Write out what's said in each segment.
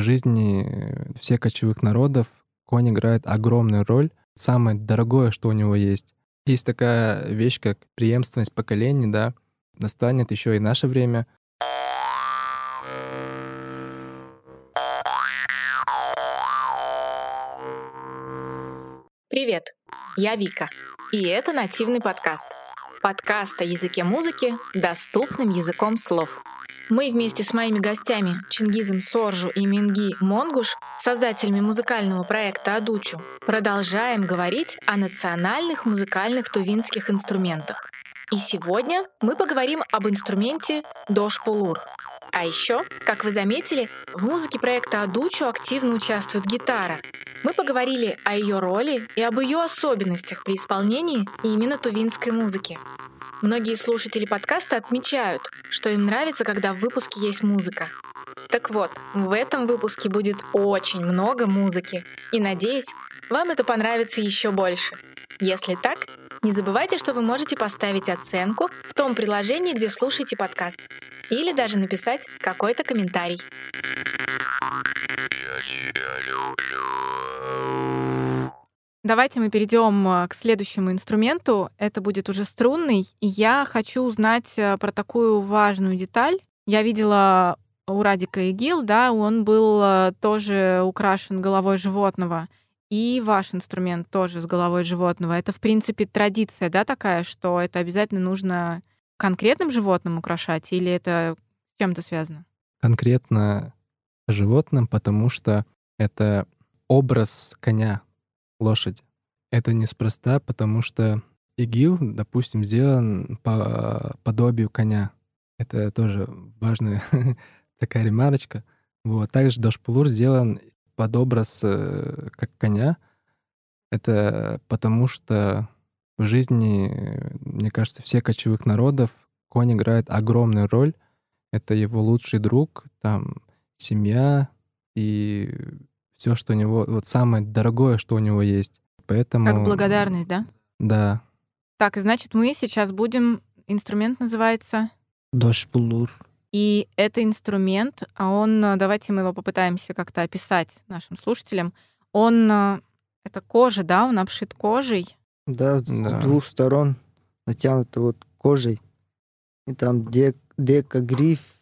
в жизни всех кочевых народов конь играет огромную роль. Самое дорогое, что у него есть. Есть такая вещь, как преемственность поколений, да, настанет еще и наше время. Привет, я Вика, и это нативный подкаст. Подкаст о языке музыки доступным языком слов. Мы вместе с моими гостями Чингизом Соржу и Минги Монгуш, создателями музыкального проекта «Адучу», продолжаем говорить о национальных музыкальных тувинских инструментах. И сегодня мы поговорим об инструменте дош-пулур. А еще, как вы заметили, в музыке проекта «Адучу» активно участвует гитара. Мы поговорили о ее роли и об ее особенностях при исполнении именно тувинской музыки. Многие слушатели подкаста отмечают, что им нравится, когда в выпуске есть музыка. Так вот, в этом выпуске будет очень много музыки, и надеюсь, вам это понравится еще больше. Если так, не забывайте, что вы можете поставить оценку в том приложении, где слушаете подкаст, или даже написать какой-то комментарий. Давайте мы перейдем э, к следующему инструменту. Это будет уже струнный. И я хочу узнать э, про такую важную деталь. Я видела у Радика Игил, да, он был э, тоже украшен головой животного. И ваш инструмент тоже с головой животного. Это, в принципе, традиция, да, такая, что это обязательно нужно конкретным животным украшать, или это с чем-то связано? Конкретно животным, потому что это образ коня, лошадь. Это неспроста, потому что игил, допустим, сделан по подобию коня. Это тоже важная такая ремарочка. Вот. Также Дошпулур сделан под образ э, как коня. Это потому что в жизни, мне кажется, всех кочевых народов конь играет огромную роль. Это его лучший друг, там семья и все, что у него, вот самое дорогое, что у него есть. Поэтому... Как благодарность, да? Да. Так, и значит, мы сейчас будем... Инструмент называется... Дошпулур. И это инструмент, а он, давайте мы его попытаемся как-то описать нашим слушателям. Он, это кожа, да, он обшит кожей. Да, да. с двух сторон натянуто вот кожей. И там дек, дека гриф,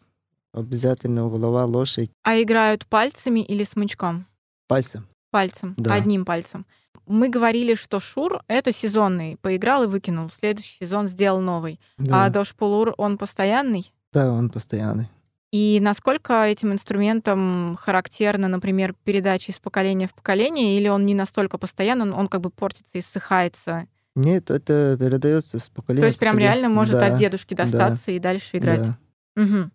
обязательно голова лошадь. А играют пальцами или смычком? Пальцем. Пальцем, да. одним пальцем. Мы говорили, что Шур — это сезонный. Поиграл и выкинул. Следующий сезон сделал новый. Да. А Дошпулур, он постоянный? Да, он постоянный. И насколько этим инструментом характерна, например, передача из поколения в поколение, или он не настолько постоянный, он как бы портится и ссыхается? Нет, это передается с поколения. То есть прям реально может да, от дедушки достаться да, и дальше играть. Да. Угу.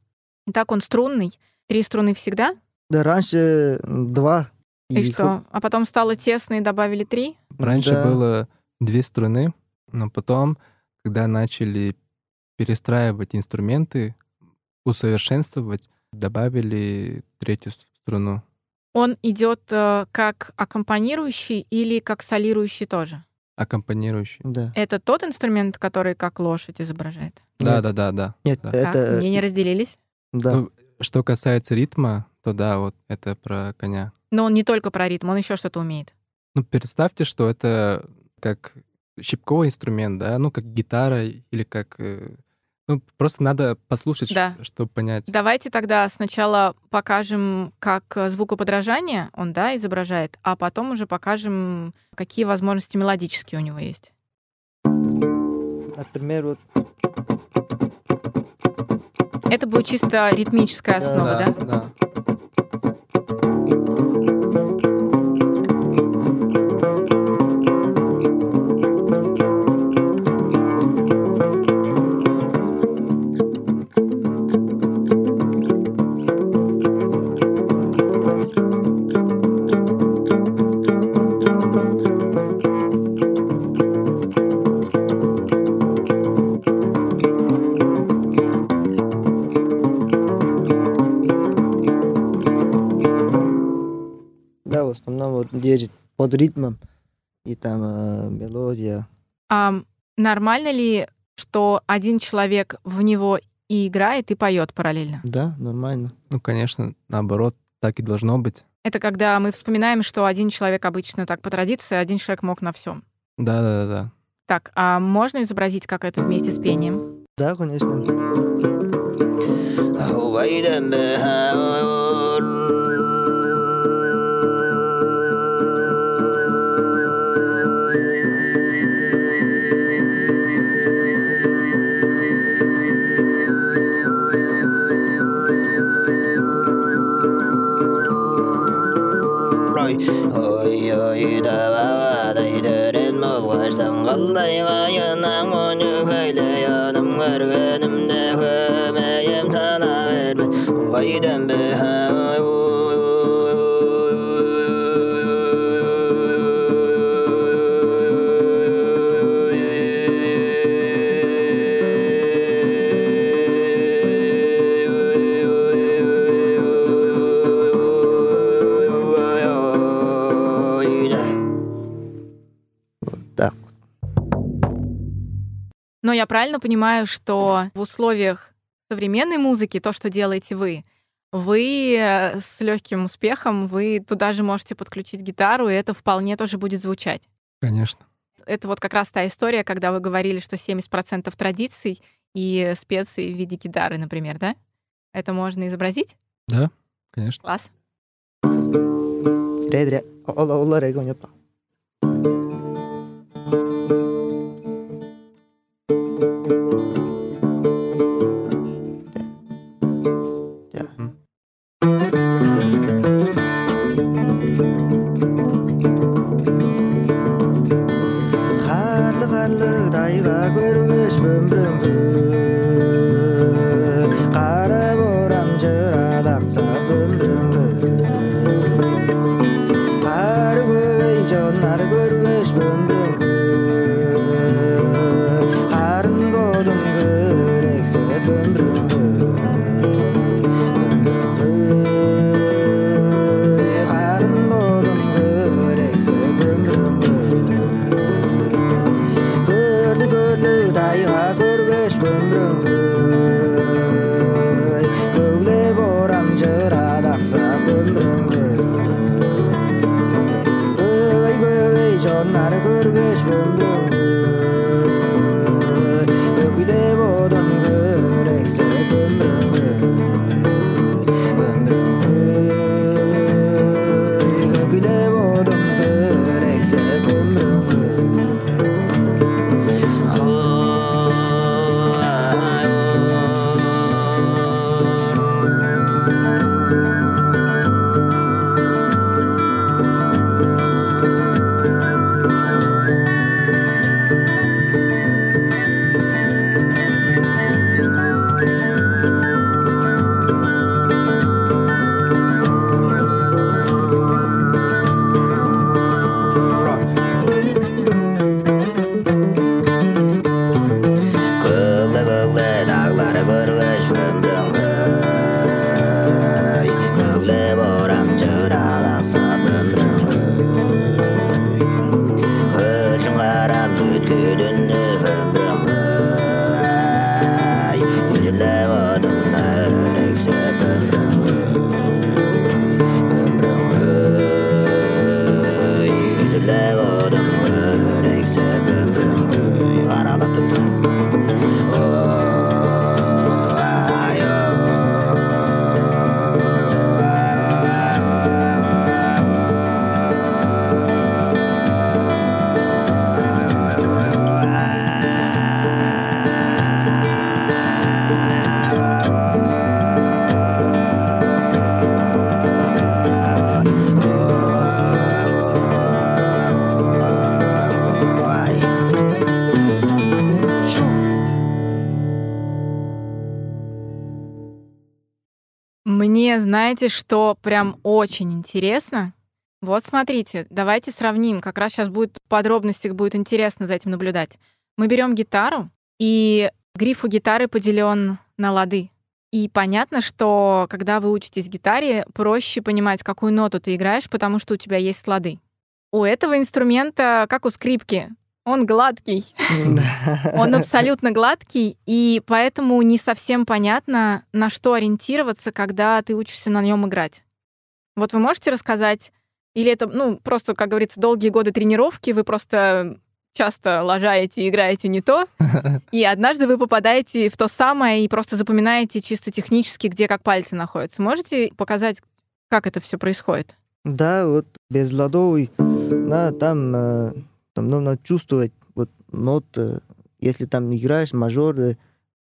Итак, он струнный. Три струны всегда? Да, раньше два и, и что? А потом стало тесно и добавили три? Раньше да. было две струны, но потом, когда начали перестраивать инструменты, усовершенствовать, добавили третью струну. Он идет э, как аккомпанирующий или как солирующий тоже? Аккомпанирующий. Да. Это тот инструмент, который как лошадь изображает? Да, да, да, да. Нет, да. это. Так, не разделились? Да. Ну, что касается ритма, то да, вот это про коня. Но он не только про ритм, он еще что-то умеет. Ну, представьте, что это как щипковый инструмент, да, ну, как гитара или как... Э, ну, просто надо послушать, да. чтобы понять. Давайте тогда сначала покажем, как звукоподражание он, да, изображает, а потом уже покажем, какие возможности мелодические у него есть. Например, вот... Это будет чисто ритмическая основа, да? Да, да. Под ритмом и там э, мелодия. А нормально ли, что один человек в него и играет, и поет параллельно? Да, нормально. Ну, конечно, наоборот, так и должно быть. Это когда мы вспоминаем, что один человек обычно так по традиции, один человек мог на всем. Да, да, да, да. Так, а можно изобразить, как это вместе с пением? Да, конечно. Bayğayından onu haylayanım Görgenimde hömeyim sana vermez. Hayden be правильно понимаю, что в условиях современной музыки, то, что делаете вы, вы э, с легким успехом, вы туда же можете подключить гитару, и это вполне тоже будет звучать. Конечно. Это вот как раз та история, когда вы говорили, что 70% традиций и специй в виде гитары, например, да? Это можно изобразить? Да, конечно. Класс. Знаете, что прям очень интересно? Вот смотрите, давайте сравним. Как раз сейчас будет в подробностях будет интересно за этим наблюдать. Мы берем гитару, и гриф у гитары поделен на лады. И понятно, что когда вы учитесь гитаре, проще понимать, какую ноту ты играешь, потому что у тебя есть лады. У этого инструмента, как у скрипки, он гладкий. Он абсолютно гладкий, и поэтому не совсем понятно, на что ориентироваться, когда ты учишься на нем играть. Вот вы можете рассказать, или это, ну, просто, как говорится, долгие годы тренировки, вы просто часто лажаете и играете не то, и однажды вы попадаете в то самое и просто запоминаете чисто технически, где как пальцы находятся. Можете показать, как это все происходит? Да, вот без ладовой, да, там, э, там нужно чувствовать вот нот, э, если там играешь мажор, э,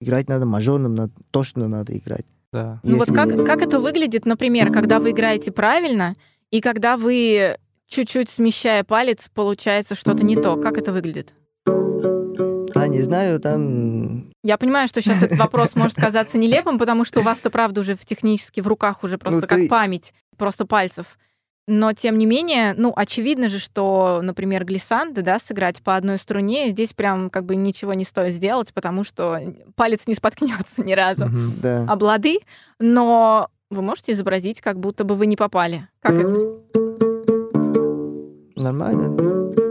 играть надо мажорным, надо, точно надо играть. Да. Ну вот Если- как, как это выглядит, например, когда вы играете правильно, и когда вы чуть-чуть смещая палец, получается что-то не то. Как это выглядит? А, не знаю, там... Я понимаю, что сейчас этот вопрос может казаться нелепым, потому что у вас-то, правда, уже в технически в руках уже просто Ну, как ты- память, просто пальцев. Но, тем не менее, ну, очевидно же, что, например, глиссанды, да, сыграть по одной струне, здесь прям как бы ничего не стоит сделать, потому что палец не споткнется ни разу Мгм. Да. об лады, но вы можете изобразить, как будто бы вы не попали. Как это? Нормально.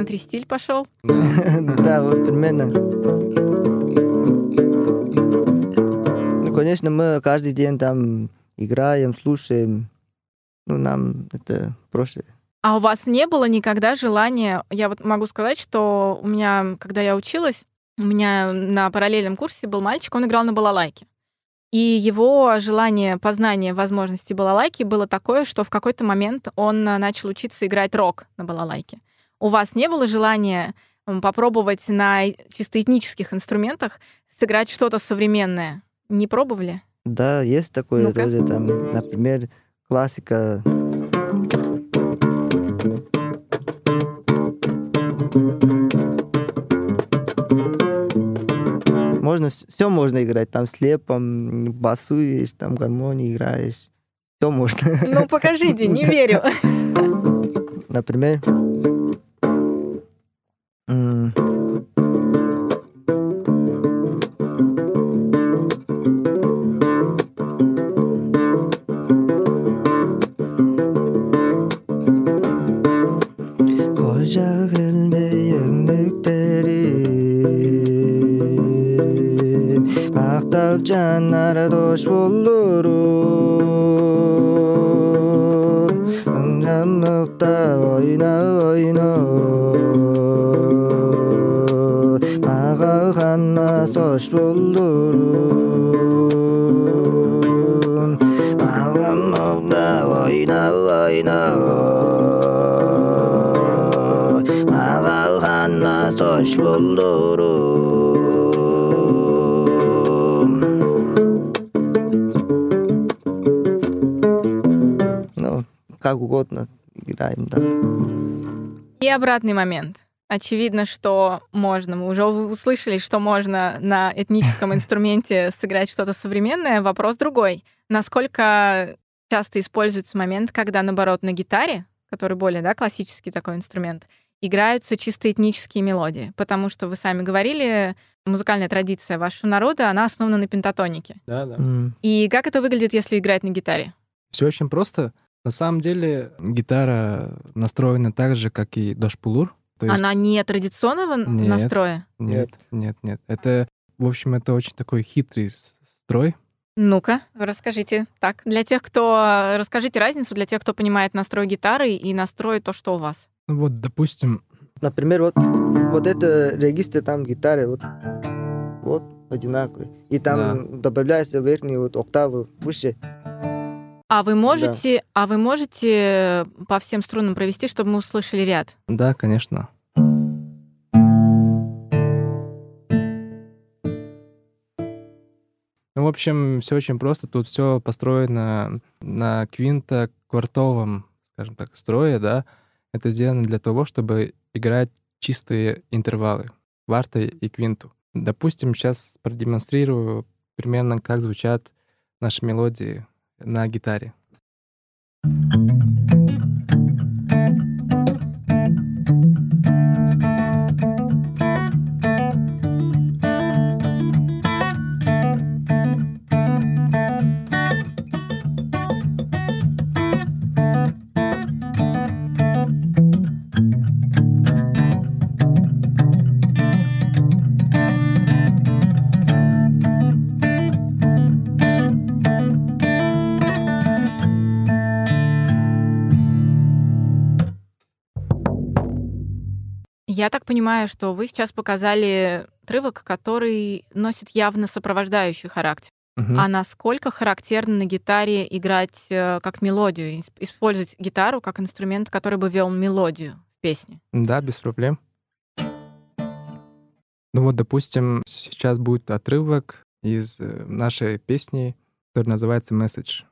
Кантри-стиль пошел. Да, вот примерно. Ну, конечно, мы каждый день там играем, слушаем. Ну, нам это проще. А у вас не было никогда желания... Я вот могу сказать, что у меня, когда я училась, у меня на параллельном курсе был мальчик, он играл на балалайке. И его желание познания возможностей балалайки было такое, что в какой-то момент он начал учиться играть рок на балалайке. У вас не было желания попробовать на чисто этнических инструментах сыграть что-то современное? Не пробовали? Да, есть такое Ну-ка. тоже там, например, классика. Можно, все можно играть, там слепом, басуешь, там гармонии играешь, все можно. Ну, покажите, не верю. Например, 嗯。Oyna oyna Mağa kanmaz hoş buldurum Ну, как угодно играем, да. И обратный момент. Очевидно, что можно. Мы уже услышали, что можно на этническом инструменте сыграть что-то современное. Вопрос другой. Насколько часто используется момент, когда, наоборот, на гитаре, который более да, классический такой инструмент, играются чисто этнические мелодии? Потому что вы сами говорили, музыкальная традиция вашего народа, она основана на пентатонике. Да, да. М, И как это выглядит, если играть на гитаре? Все очень просто. На самом деле гитара настроена так же, как и дошпулур. Есть- Она не традиционного Нет. настроя? Нет, нет, нет. Это, в общем, это очень такой хитрый строй. Ну-ка, расскажите. Так, для тех, кто... Расскажите разницу для тех, кто понимает настрой гитары и настрой то, что у вас. Ну вот, допустим, Например, вот, вот это регистр там гитары, вот, вот одинаковый. И там добавляется верхний вот октавы выше. А вы можете, а вы можете по всем струнам провести, чтобы мы услышали ряд? да, конечно. Общем, все очень просто. Тут все построено на квинто-квартовом, скажем так, строе, да. Это сделано для того, чтобы играть чистые интервалы, кварты и квинту. Допустим, сейчас продемонстрирую примерно, как звучат наши мелодии на гитаре. Я так понимаю, что вы сейчас показали отрывок, который носит явно сопровождающий характер. Мгм. А насколько характерно на гитаре играть э, как мелодию, ис- использовать гитару как инструмент, который бы вел мелодию в песне? Да, без проблем. Ну вот, допустим, сейчас будет отрывок из э, нашей песни, которая называется «Message».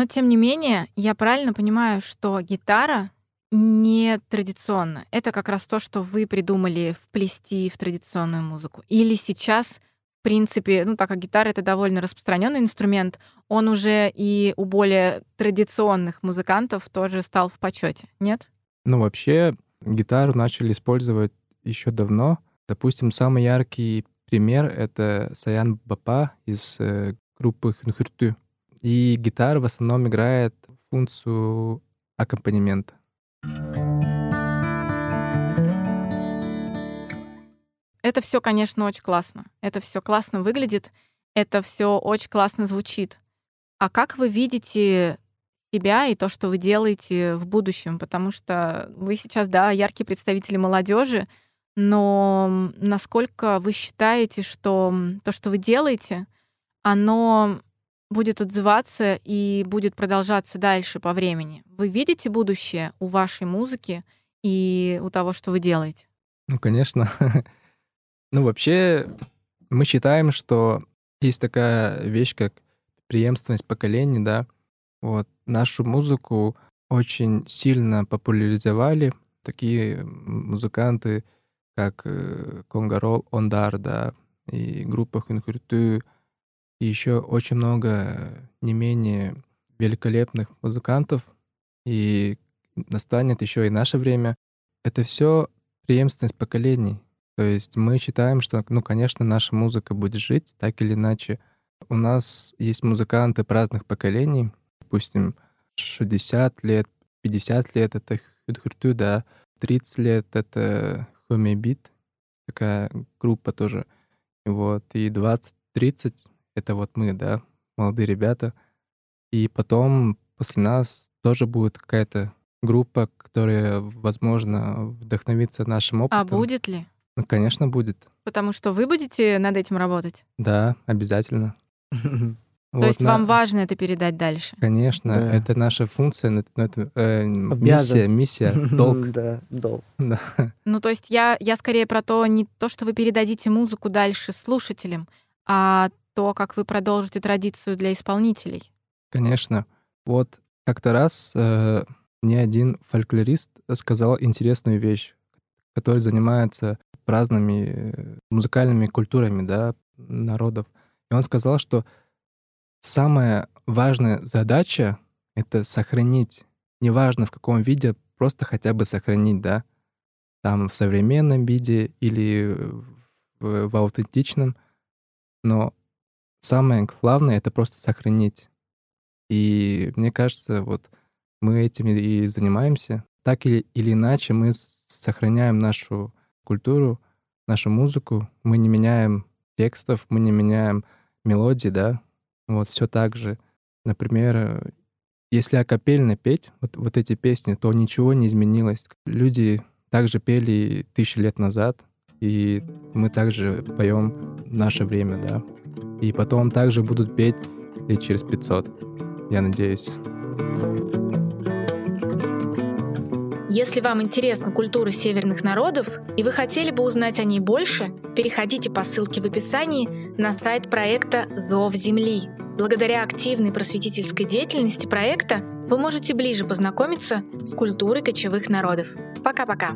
Но, тем не менее, я правильно понимаю, что гитара не традиционна. Это как раз то, что вы придумали вплести в традиционную музыку. Или сейчас, в принципе, ну, так как гитара — это довольно распространенный инструмент, он уже и у более традиционных музыкантов тоже стал в почете, нет? Ну, вообще, гитару начали использовать еще давно. Допустим, самый яркий пример — это Саян Бапа из э, группы Хунхурту. И гитара в основном играет функцию аккомпанемента. Это все, конечно, очень классно. Это все классно выглядит, это все очень классно звучит. А как вы видите себя и то, что вы делаете в будущем? Потому что вы сейчас, да, яркие представители молодежи, но насколько вы считаете, что то, что вы делаете, оно будет отзываться и будет продолжаться дальше по времени? Вы видите будущее у вашей музыки и у того, что вы делаете? Ну, конечно. Ну, вообще, мы считаем, что есть такая вещь, как преемственность поколений, да. Вот нашу музыку очень сильно популяризовали такие музыканты, как э, Конгарол Ондар, да, и группа Хунхурту, и еще очень много не менее великолепных музыкантов, и настанет еще и наше время. Это все преемственность поколений. То есть мы считаем, что, ну, конечно, наша музыка будет жить так или иначе. У нас есть музыканты разных поколений, допустим, 60 лет, 50 лет — это Худхурту, да, 30 лет — это Хумебит, такая группа тоже. Вот, и 20-30 — это вот мы, да, молодые ребята. И потом после нас тоже будет какая-то группа, которая, возможно, вдохновится нашим опытом. А будет ли? Ну, конечно, будет. Потому что вы будете над этим работать. Да, обязательно. То есть вам важно это передать дальше. Конечно, это наша функция, э, миссия, миссия, долг. Да, долг. Ну, то есть я, я скорее про то, не то, что вы передадите музыку дальше слушателям, а то, как вы продолжите традицию для исполнителей. Конечно. Вот как-то раз э, мне один фольклорист сказал интересную вещь, который занимается разными э, музыкальными культурами да, народов. И он сказал, что самая важная задача — это сохранить, неважно в каком виде, просто хотя бы сохранить, да, там в современном виде или в, в аутентичном, но самое главное — это просто сохранить. И мне кажется, вот мы этим и занимаемся. Так или, или иначе мы сохраняем нашу культуру, нашу музыку. Мы не меняем текстов, мы не меняем мелодии, да. Вот все так же. Например, если акапельно петь вот, вот эти песни, то ничего не изменилось. Люди также пели тысячи лет назад, и мы также поем наше время, да. И потом также будут петь лет через 500, я надеюсь. Если вам интересна культура северных народов и вы хотели бы узнать о ней больше, переходите по ссылке в описании на сайт проекта «Зов Земли». Благодаря активной просветительской деятельности проекта вы можете ближе познакомиться с культурой кочевых народов. Пока-пока!